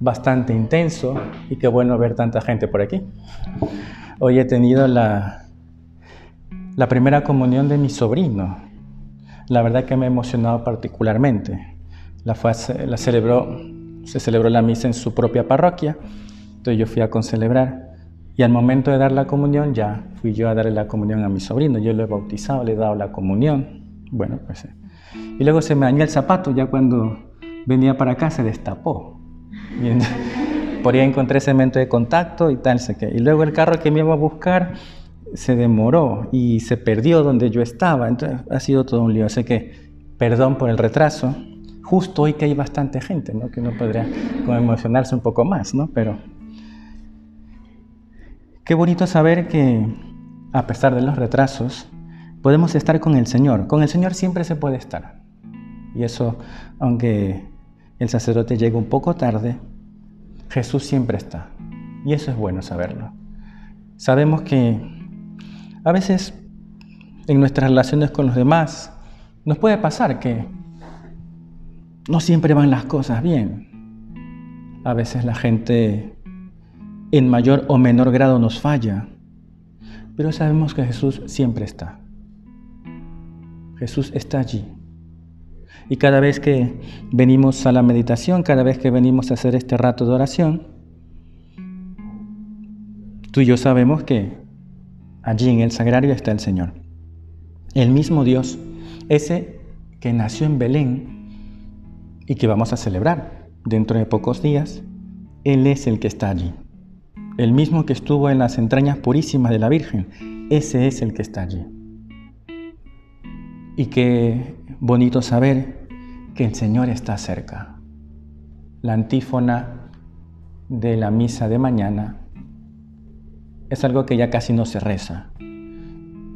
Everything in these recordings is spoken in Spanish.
bastante intenso y qué bueno ver tanta gente por aquí. Hoy he tenido la, la primera comunión de mi sobrino. La verdad que me ha emocionado particularmente. La, la celebró, se celebró la misa en su propia parroquia, entonces yo fui a concelebrar. Y al momento de dar la comunión, ya fui yo a darle la comunión a mi sobrino. Yo lo he bautizado, le he dado la comunión. Bueno, pues. Eh. Y luego se me dañó el zapato, ya cuando venía para acá se destapó. Por ahí encontré cemento de contacto y tal, sé que. Y luego el carro que me iba a buscar se demoró y se perdió donde yo estaba. Entonces ha sido todo un lío. Así que perdón por el retraso. Justo hoy que hay bastante gente, ¿no? Que uno podría como emocionarse un poco más, ¿no? Pero qué bonito saber que a pesar de los retrasos, podemos estar con el Señor. Con el Señor siempre se puede estar. Y eso, aunque el sacerdote llega un poco tarde, Jesús siempre está. Y eso es bueno saberlo. Sabemos que a veces en nuestras relaciones con los demás nos puede pasar que no siempre van las cosas bien. A veces la gente en mayor o menor grado nos falla, pero sabemos que Jesús siempre está. Jesús está allí y cada vez que venimos a la meditación, cada vez que venimos a hacer este rato de oración, tú y yo sabemos que allí en el sagrario está el Señor. El mismo Dios, ese que nació en Belén y que vamos a celebrar dentro de pocos días, Él es el que está allí. El mismo que estuvo en las entrañas purísimas de la Virgen, ese es el que está allí. Y qué bonito saber que el Señor está cerca. La antífona de la misa de mañana es algo que ya casi no se reza.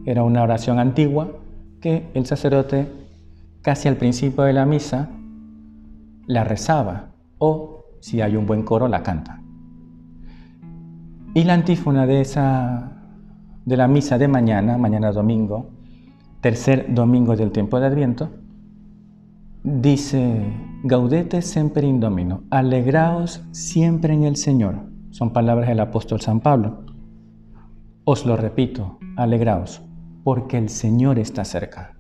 Era una oración antigua que el sacerdote casi al principio de la misa la rezaba o si hay un buen coro la canta. Y la antífona de esa de la misa de mañana, mañana domingo, tercer domingo del tiempo de Adviento, Dice, gaudete semper in domino, alegraos siempre en el Señor. Son palabras del apóstol San Pablo. Os lo repito, alegraos, porque el Señor está cerca.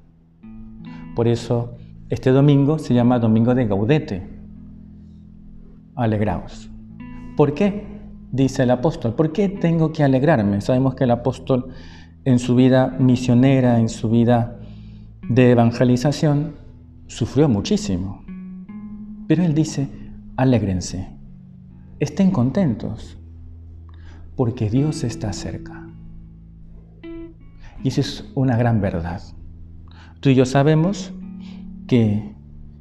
Por eso, este domingo se llama Domingo de Gaudete. Alegraos. ¿Por qué? Dice el apóstol. ¿Por qué tengo que alegrarme? Sabemos que el apóstol en su vida misionera, en su vida de evangelización, sufrió muchísimo. Pero él dice, alégrense, estén contentos, porque Dios está cerca. Y eso es una gran verdad. Tú y yo sabemos que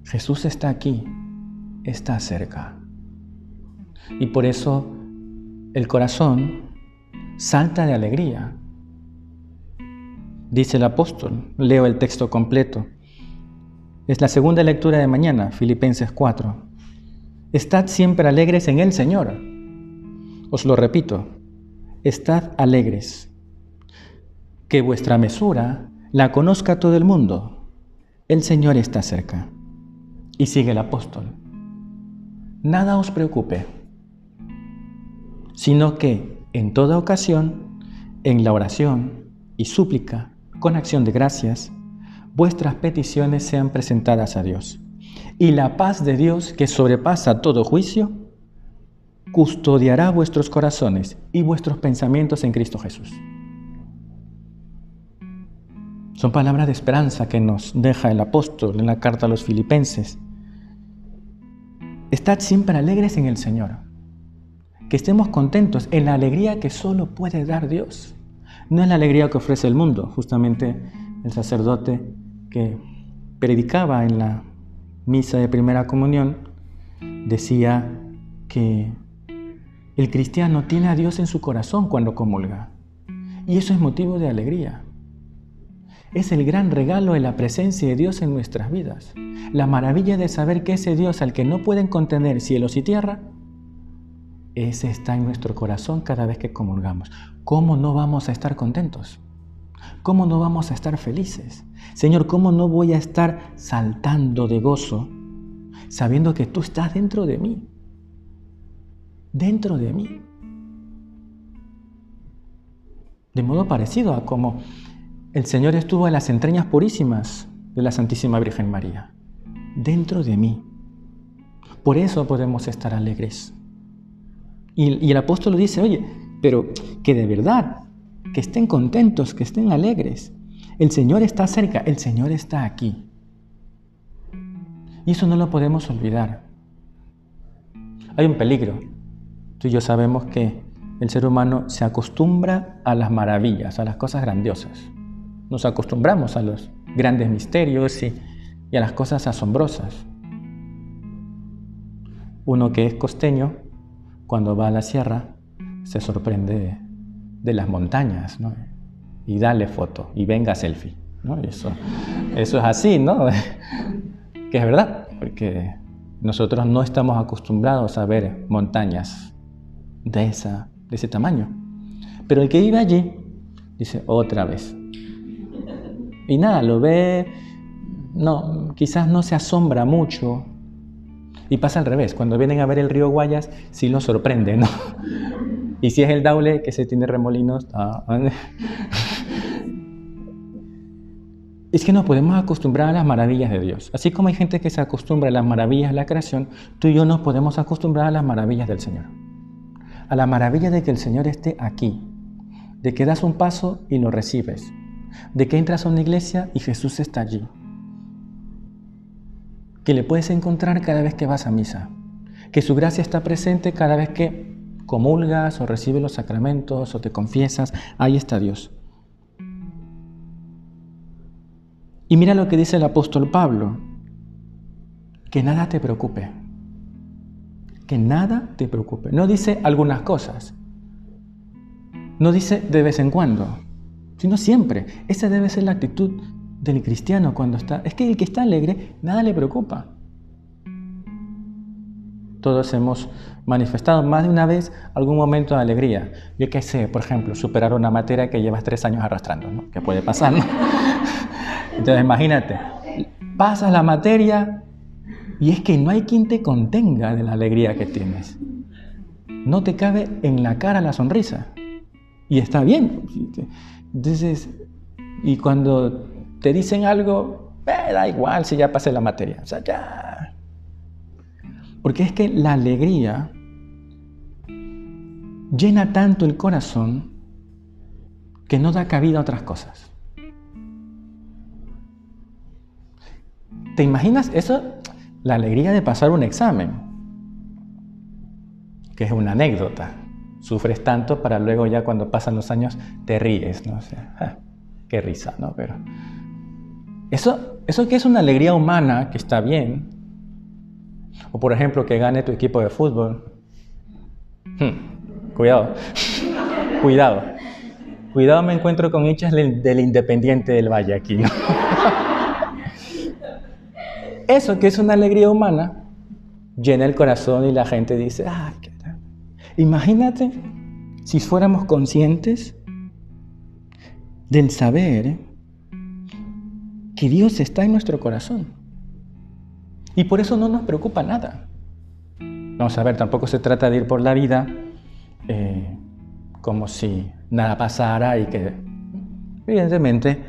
Jesús está aquí, está cerca. Y por eso el corazón salta de alegría. Dice el apóstol, leo el texto completo. Es la segunda lectura de mañana, Filipenses 4. Estad siempre alegres en el Señor. Os lo repito, estad alegres. Que vuestra mesura la conozca todo el mundo. El Señor está cerca. Y sigue el apóstol. Nada os preocupe, sino que en toda ocasión, en la oración y súplica, con acción de gracias, vuestras peticiones sean presentadas a Dios. Y la paz de Dios, que sobrepasa todo juicio, custodiará vuestros corazones y vuestros pensamientos en Cristo Jesús. Son palabras de esperanza que nos deja el apóstol en la carta a los filipenses. Estad siempre alegres en el Señor. Que estemos contentos en la alegría que solo puede dar Dios. No en la alegría que ofrece el mundo. Justamente el sacerdote que predicaba en la misa de primera comunión decía que El cristiano tiene a Dios en su corazón cuando comulga. Y eso es motivo de alegría. Es el gran regalo de la presencia de Dios en nuestras vidas. La maravilla de saber que ese Dios al que no pueden contener cielos y tierra, ese está en nuestro corazón cada vez que comulgamos. ¿Cómo no vamos a estar contentos? ¿Cómo no vamos a estar felices? Señor, ¿cómo no voy a estar saltando de gozo sabiendo que tú estás dentro de mí? Dentro de mí. De modo parecido a como el Señor estuvo en las entrañas purísimas de la Santísima Virgen María. Dentro de mí. Por eso podemos estar alegres. Y, el apóstol dice, oye, pero que de verdad, que estén contentos, que estén alegres. El Señor está cerca, el Señor está aquí. Y eso no lo podemos olvidar. Hay un peligro. Tú y yo sabemos que el ser humano se acostumbra a las maravillas, a las cosas grandiosas. Nos acostumbramos a los grandes misterios y, y a las cosas asombrosas. Uno que es costeño, cuando va a la sierra, se sorprende de las montañas, ¿no? Y dale foto, y venga selfie, ¿no? eso, eso es así, ¿no? que es verdad, porque nosotros no estamos acostumbrados a ver montañas de, esa, de ese tamaño. Pero el que vive allí dice otra vez. Y nada, lo ve, no, quizás no se asombra mucho. Y pasa al revés, cuando vienen a ver el río Guayas, sí lo sorprende, ¿no? Y si es el Daule que se tiene remolinos, ah, es que nos podemos acostumbrar a las maravillas de Dios. Así como hay gente que se acostumbra a las maravillas de la creación, tú y yo nos podemos acostumbrar a las maravillas del Señor. A la maravilla de que el Señor esté aquí, de que das un paso y lo recibes, de que entras a una iglesia y Jesús está allí, que le puedes encontrar cada vez que vas a misa, que su gracia está presente cada vez que comulgas o recibes los sacramentos o te confiesas, ahí está Dios. Y mira lo que dice el apóstol Pablo, que nada te preocupe, que nada te preocupe. No dice algunas cosas, no dice de vez en cuando, sino siempre. Esa debe ser la actitud del cristiano cuando está... Es que el que está alegre, nada le preocupa. Todos hemos manifestado más de una vez algún momento de alegría. Yo qué sé, por ejemplo, superar una materia que llevas tres años arrastrando, ¿no? Que puede pasar, ¿no? Entonces imagínate, pasas la materia y es que no hay quien te contenga de la alegría que tienes. No te cabe en la cara la sonrisa. Y está bien. Entonces, y cuando te dicen algo, eh, da igual si ya pasé la materia. O sea, ya, porque es que la alegría llena tanto el corazón que no da cabida a otras cosas. ¿Te imaginas eso? La alegría de pasar un examen, que es una anécdota. Sufres tanto para luego ya cuando pasan los años te ríes, ¿no? qué risa, ¿no? Pero eso, eso que es una alegría humana, que está bien, o por ejemplo, que gane tu equipo de fútbol. Hmm, cuidado, cuidado. Cuidado me encuentro con hinchas del Independiente del Valle aquí. Eso que es una alegría humana, llena el corazón y la gente dice, ah, ¿qué tal? Imagínate si fuéramos conscientes del saber que Dios está en nuestro corazón. Y por eso no nos preocupa nada. Vamos a ver, tampoco se trata de ir por la vida eh, como si nada pasara y que, evidentemente,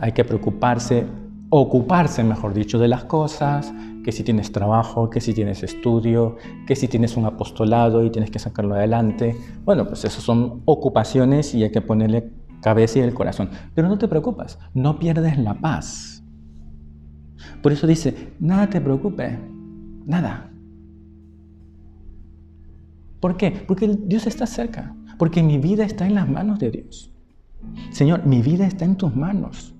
hay que preocuparse, ocuparse, mejor dicho, de las cosas, que si tienes trabajo, que si tienes estudio, que si tienes un apostolado y tienes que sacarlo adelante. Bueno, pues esas son ocupaciones y hay que ponerle cabeza y el corazón. Pero no te preocupas, no pierdes la paz. Por eso dice, nada te preocupe, nada. ¿Por qué? Porque Dios está cerca, porque mi vida está en las manos de Dios. Señor, mi vida está en tus manos.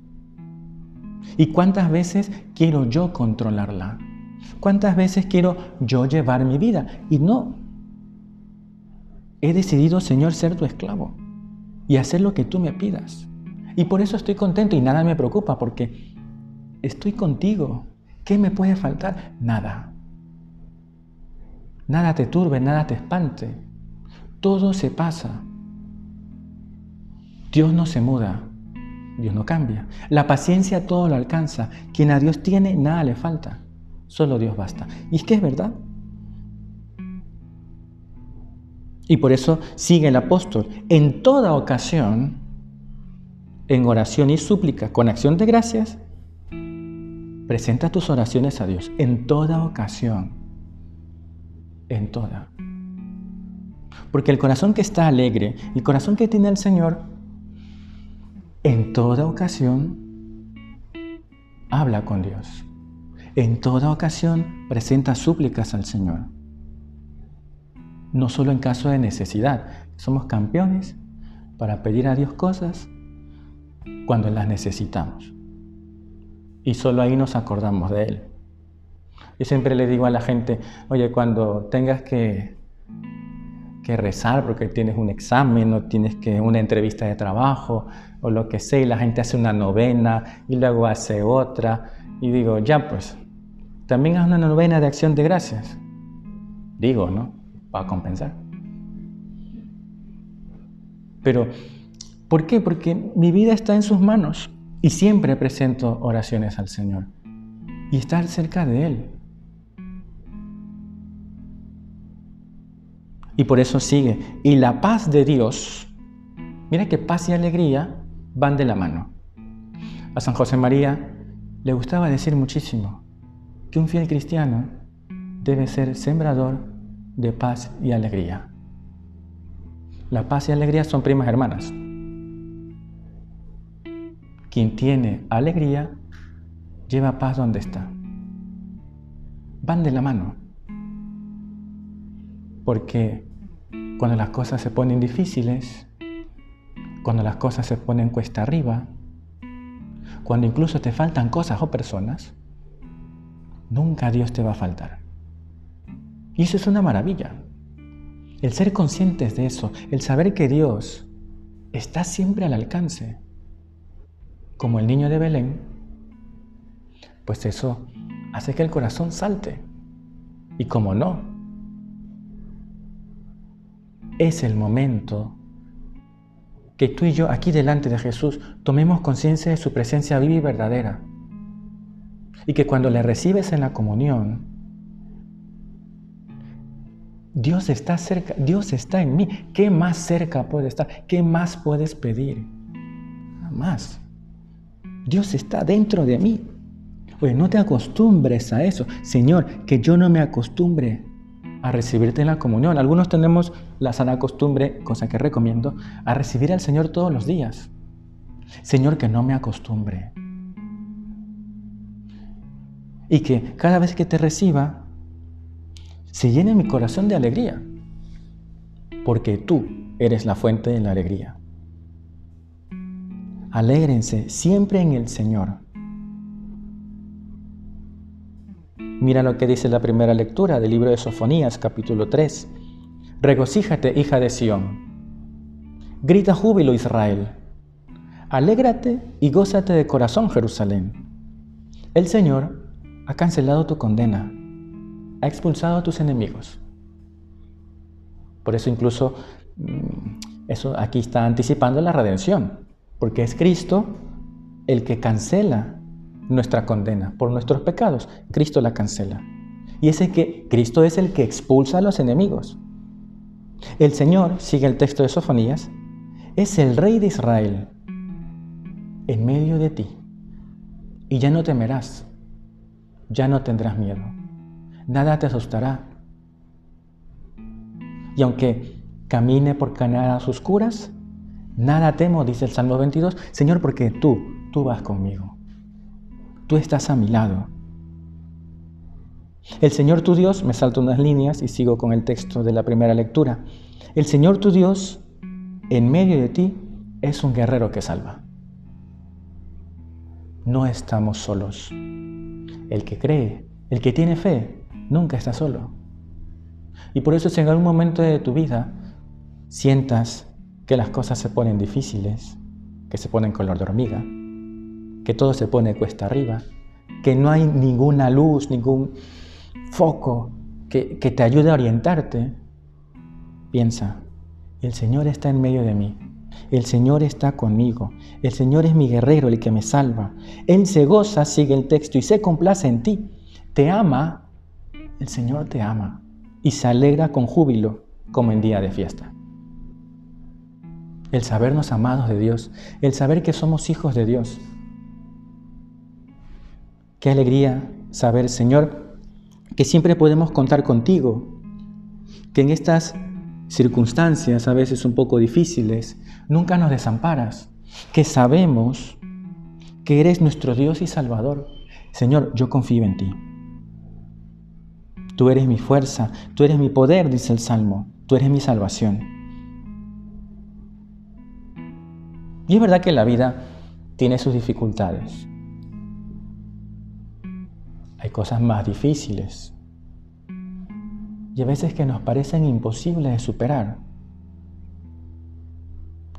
¿Y cuántas veces quiero yo controlarla? ¿Cuántas veces quiero yo llevar mi vida? Y no. he decidido, Señor, ser tu esclavo y hacer lo que tú me pidas. Y por eso estoy contento y nada me preocupa porque estoy contigo. ¿Qué me puede faltar? Nada. Nada te turbe, nada te espante. Todo se pasa. Dios no se muda, Dios no cambia. La paciencia todo lo alcanza. Quien a Dios tiene, nada le falta. Solo Dios basta. Y es que es verdad. Y por eso sigue el apóstol. En toda ocasión, en oración y súplica, con acción de gracias, presenta tus oraciones a Dios. En toda ocasión. En toda. Porque el corazón que está alegre, el corazón que tiene el Señor, en toda ocasión habla con Dios. En toda ocasión presenta súplicas al Señor no solo en caso de necesidad. Somos campeones para pedir a Dios cosas cuando las necesitamos. Y solo ahí nos acordamos de Él. Yo siempre le digo a la gente, oye, cuando tengas que, que rezar porque tienes un examen o tienes que una entrevista de trabajo o lo que sea, y la gente hace una novena y luego hace otra, y digo, ya pues, también haz una novena de acción de gracias. Digo, ¿no? Para compensar. Pero, ¿por qué? Porque mi vida está en sus manos y siempre presento oraciones al Señor y estar cerca de Él. Y por eso sigue. Y la paz de Dios, mira que paz y alegría van de la mano. A San José María le gustaba decir muchísimo que un fiel cristiano debe ser sembrador de paz y alegría. La paz y alegría son primas hermanas. Quien tiene alegría lleva paz donde está. Van de la mano. Porque cuando las cosas se ponen difíciles, cuando las cosas se ponen cuesta arriba, cuando incluso te faltan cosas o personas, nunca Dios te va a faltar. Y eso es una maravilla. El ser conscientes de eso, el saber que Dios está siempre al alcance, como el niño de Belén, pues eso hace que el corazón salte. Y como no, es el momento que tú y yo aquí delante de Jesús tomemos conciencia de su presencia viva y verdadera. Y que cuando le recibes en la comunión, Dios está cerca, Dios está en mí. ¿Qué más cerca puede estar? ¿Qué más puedes pedir? Nada más. Dios está dentro de mí. Oye, no te acostumbres a eso. Señor, que yo no me acostumbre a recibirte en la comunión. Algunos tenemos la sana costumbre, cosa que recomiendo, a recibir al Señor todos los días. Señor, que no me acostumbre. Y que cada vez que te reciba, se llene mi corazón de alegría, porque tú eres la fuente de la alegría. Alégrense siempre en el Señor. Mira lo que dice la primera lectura del libro de Sofonías, capítulo 3. Regocíjate, hija de Sión. Grita júbilo, Israel. Alégrate y gózate de corazón, Jerusalén. El Señor ha cancelado tu condena ha expulsado a tus enemigos. Por eso incluso mm, eso aquí está anticipando la redención, porque es Cristo el que cancela nuestra condena por nuestros pecados. Cristo la cancela. Y ese que Cristo es el que expulsa a los enemigos. El Señor, sigue el texto de Sofonías, es el rey de Israel en medio de ti. Y ya no temerás, ya no tendrás miedo nada te asustará. Y aunque camine por canadas oscuras, nada temo, dice el Salmo 22, Señor, porque tú, tú vas conmigo. Tú estás a mi lado. El Señor tu Dios, me salto unas líneas y sigo con el texto de la primera lectura. El Señor tu Dios, en medio de ti, es un guerrero que salva. No estamos solos. El que cree, el que tiene fe, Nunca estás solo. Y por eso si en algún momento de tu vida sientas que las cosas se ponen difíciles, que se ponen color de hormiga, que todo se pone cuesta arriba, que no hay ninguna luz, ningún foco que, que te ayude a orientarte, piensa, el Señor está en medio de mí. El Señor está conmigo. El Señor es mi guerrero, el que me salva. Él se goza, sigue el texto, y se complace en ti. Te ama. El Señor te ama. Y se alegra con júbilo, como en día de fiesta. El sabernos amados de Dios. El saber que somos hijos de Dios. Qué alegría saber, Señor, que siempre podemos contar contigo. Que en estas circunstancias a veces un poco difíciles, nunca nos desamparas, que sabemos que eres nuestro Dios y Salvador. Señor, yo confío en ti. Tú eres mi fuerza, tú eres mi poder, dice el Salmo, tú eres mi salvación. Y es verdad que la vida tiene sus dificultades. Hay cosas más difíciles, y a veces que nos parecen imposibles de superar.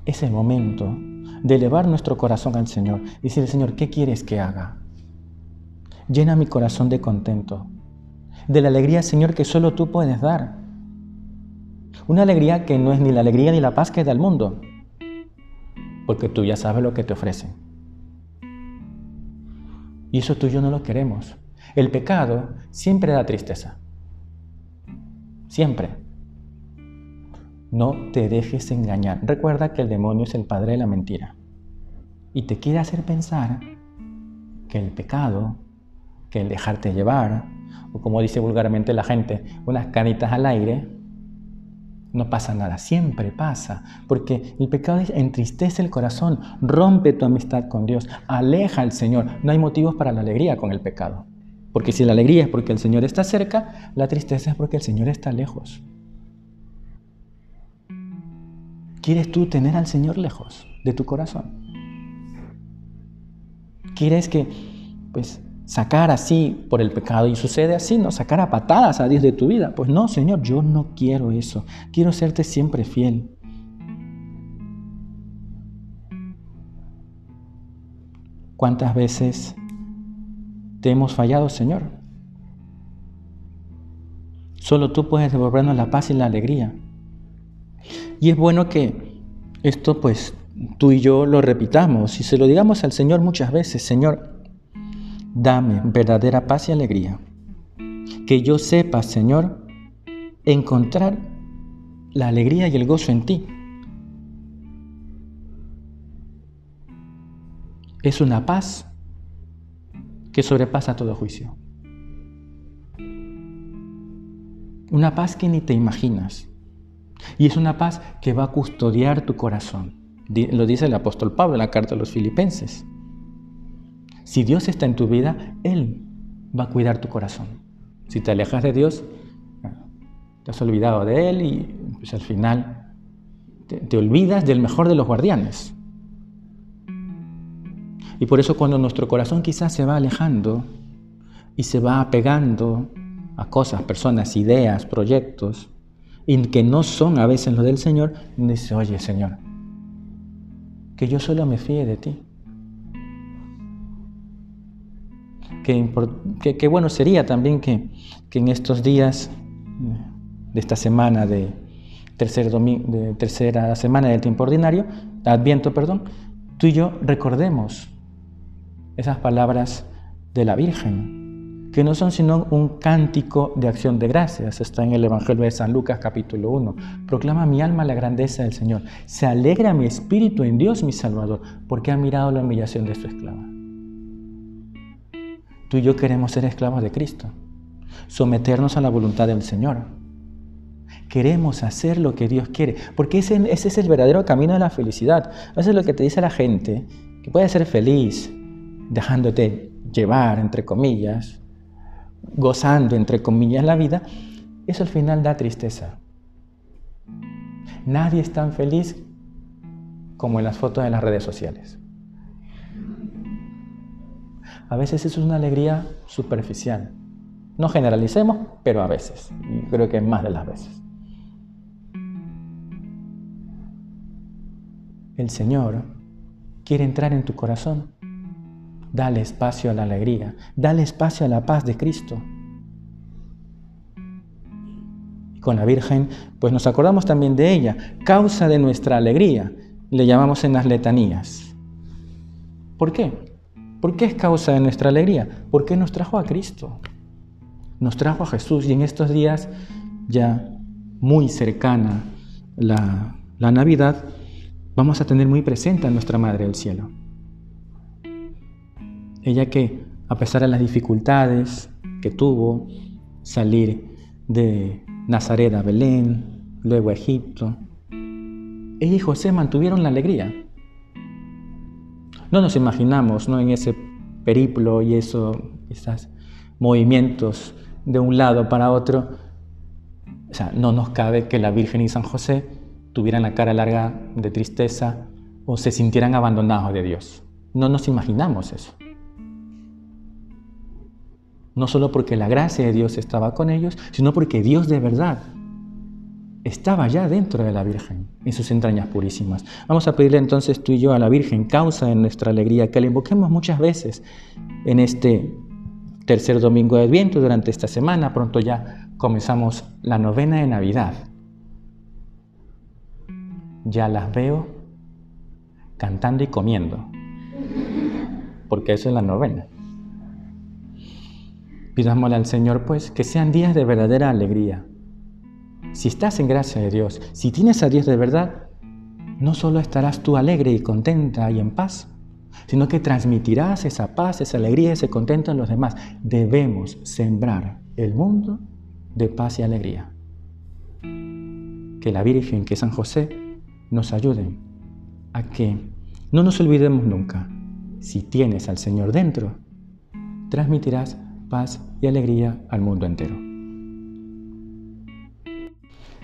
Es el momento de elevar nuestro corazón al Señor y decirle, Señor, ¿qué quieres que haga? Llena mi corazón de contento, de la alegría, Señor, que solo tú puedes dar. Una alegría que no es ni la alegría ni la paz que da el mundo, porque tú ya sabes lo que te ofrecen. Y eso tú y yo no lo queremos. El pecado siempre da tristeza. Siempre. No te dejes engañar. Recuerda que el demonio es el padre de la mentira. Y te quiere hacer pensar que el pecado, que el dejarte llevar, o como dice vulgarmente la gente, unas canitas al aire, no pasa nada, siempre pasa, porque el pecado entristece el corazón, rompe tu amistad con Dios, aleja al Señor. No hay motivos para la alegría con el pecado. Porque si la alegría es porque el Señor está cerca, la tristeza es porque el Señor está lejos. ¿Quieres tú tener al Señor lejos de tu corazón? ¿Quieres que, pues, sacar así por el pecado y sucede así, no sacar a patadas a Dios de tu vida? Pues no, Señor, yo no quiero eso. Quiero serte siempre fiel. ¿Cuántas veces te hemos fallado, Señor. Solo tú puedes devolvernos la paz y la alegría. Y es bueno que esto pues tú y yo lo repitamos y se lo digamos al Señor muchas veces, Señor, dame verdadera paz y alegría. Que yo sepa, Señor, encontrar la alegría y el gozo en ti. Es una paz que sobrepasa todo juicio. Una paz que ni te imaginas. Y es una paz que va a custodiar tu corazón. Lo dice el apóstol Pablo en la carta a los filipenses. Si Dios está en tu vida, Él va a cuidar tu corazón. Si te alejas de Dios, te has olvidado de Él y pues, al final te olvidas del mejor de los guardianes. Y por eso cuando nuestro corazón quizás se va alejando y se va apegando a cosas, personas, ideas, proyectos, y que no son a veces los del Señor, dice, oye Señor, que yo solo me fíe de ti. Que, bueno sería también que, que, en estos días de esta semana de, de tercera semana del tiempo ordinario, Adviento, perdón, tú y yo recordemos esas palabras de la Virgen, que no son sino un cántico de acción de gracias. Está en el Evangelio de San Lucas capítulo 1. Proclama mi alma la grandeza del Señor. Se alegra mi espíritu en Dios mi Salvador, porque ha mirado la humillación de su esclava. Tú y yo queremos ser esclavos de Cristo, someternos a la voluntad del Señor. Queremos hacer lo que Dios quiere, porque ese, es el verdadero camino de la felicidad. Eso es lo que te dice la gente, que puede ser feliz, dejándote llevar, entre comillas, gozando, entre comillas, la vida, eso al final da tristeza. Nadie es tan feliz como en las fotos de las redes sociales. A veces es una alegría superficial. No generalicemos, pero a veces. Y creo que más de las veces. el Señor quiere entrar en tu corazón. Dale espacio a la alegría, dale espacio a la paz de Cristo. Y con la Virgen, pues nos acordamos también de ella, causa de nuestra alegría, le llamamos en las letanías. ¿Por qué? ¿Por qué es causa de nuestra alegría? Porque nos trajo a Cristo, nos trajo a Jesús y en estos días ya muy cercana la, Navidad, vamos a tener muy presente a nuestra Madre del Cielo. Ella que, a pesar de las dificultades que tuvo, salir de Nazaret a Belén, luego a Egipto, ella y José mantuvieron la alegría. No nos imaginamos ¿no? en ese periplo y eso, esos movimientos de un lado para otro. O sea, no nos cabe que la Virgen y San José tuvieran la cara larga de tristeza o se sintieran abandonados de Dios. No nos imaginamos eso no solo porque la gracia de Dios estaba con ellos, sino porque Dios de verdad estaba ya dentro de la Virgen, en sus entrañas purísimas. Vamos a pedirle entonces tú y yo a la Virgen, causa de nuestra alegría, que la invoquemos muchas veces en este tercer domingo de Adviento, durante esta semana. Pronto ya comenzamos la novena de Navidad. Ya las veo cantando y comiendo, porque eso es la novena. Pidámosle al Señor, pues, que sean días de verdadera alegría. Si estás en gracia de Dios, si tienes a Dios de verdad, no solo estarás tú alegre y contenta y en paz, sino que transmitirás esa paz, esa alegría, ese contento en los demás. Debemos sembrar el mundo de paz y alegría. Que la Virgen, que San José, nos ayuden a que no nos olvidemos nunca. Si tienes al Señor dentro, transmitirás paz y alegría al mundo entero.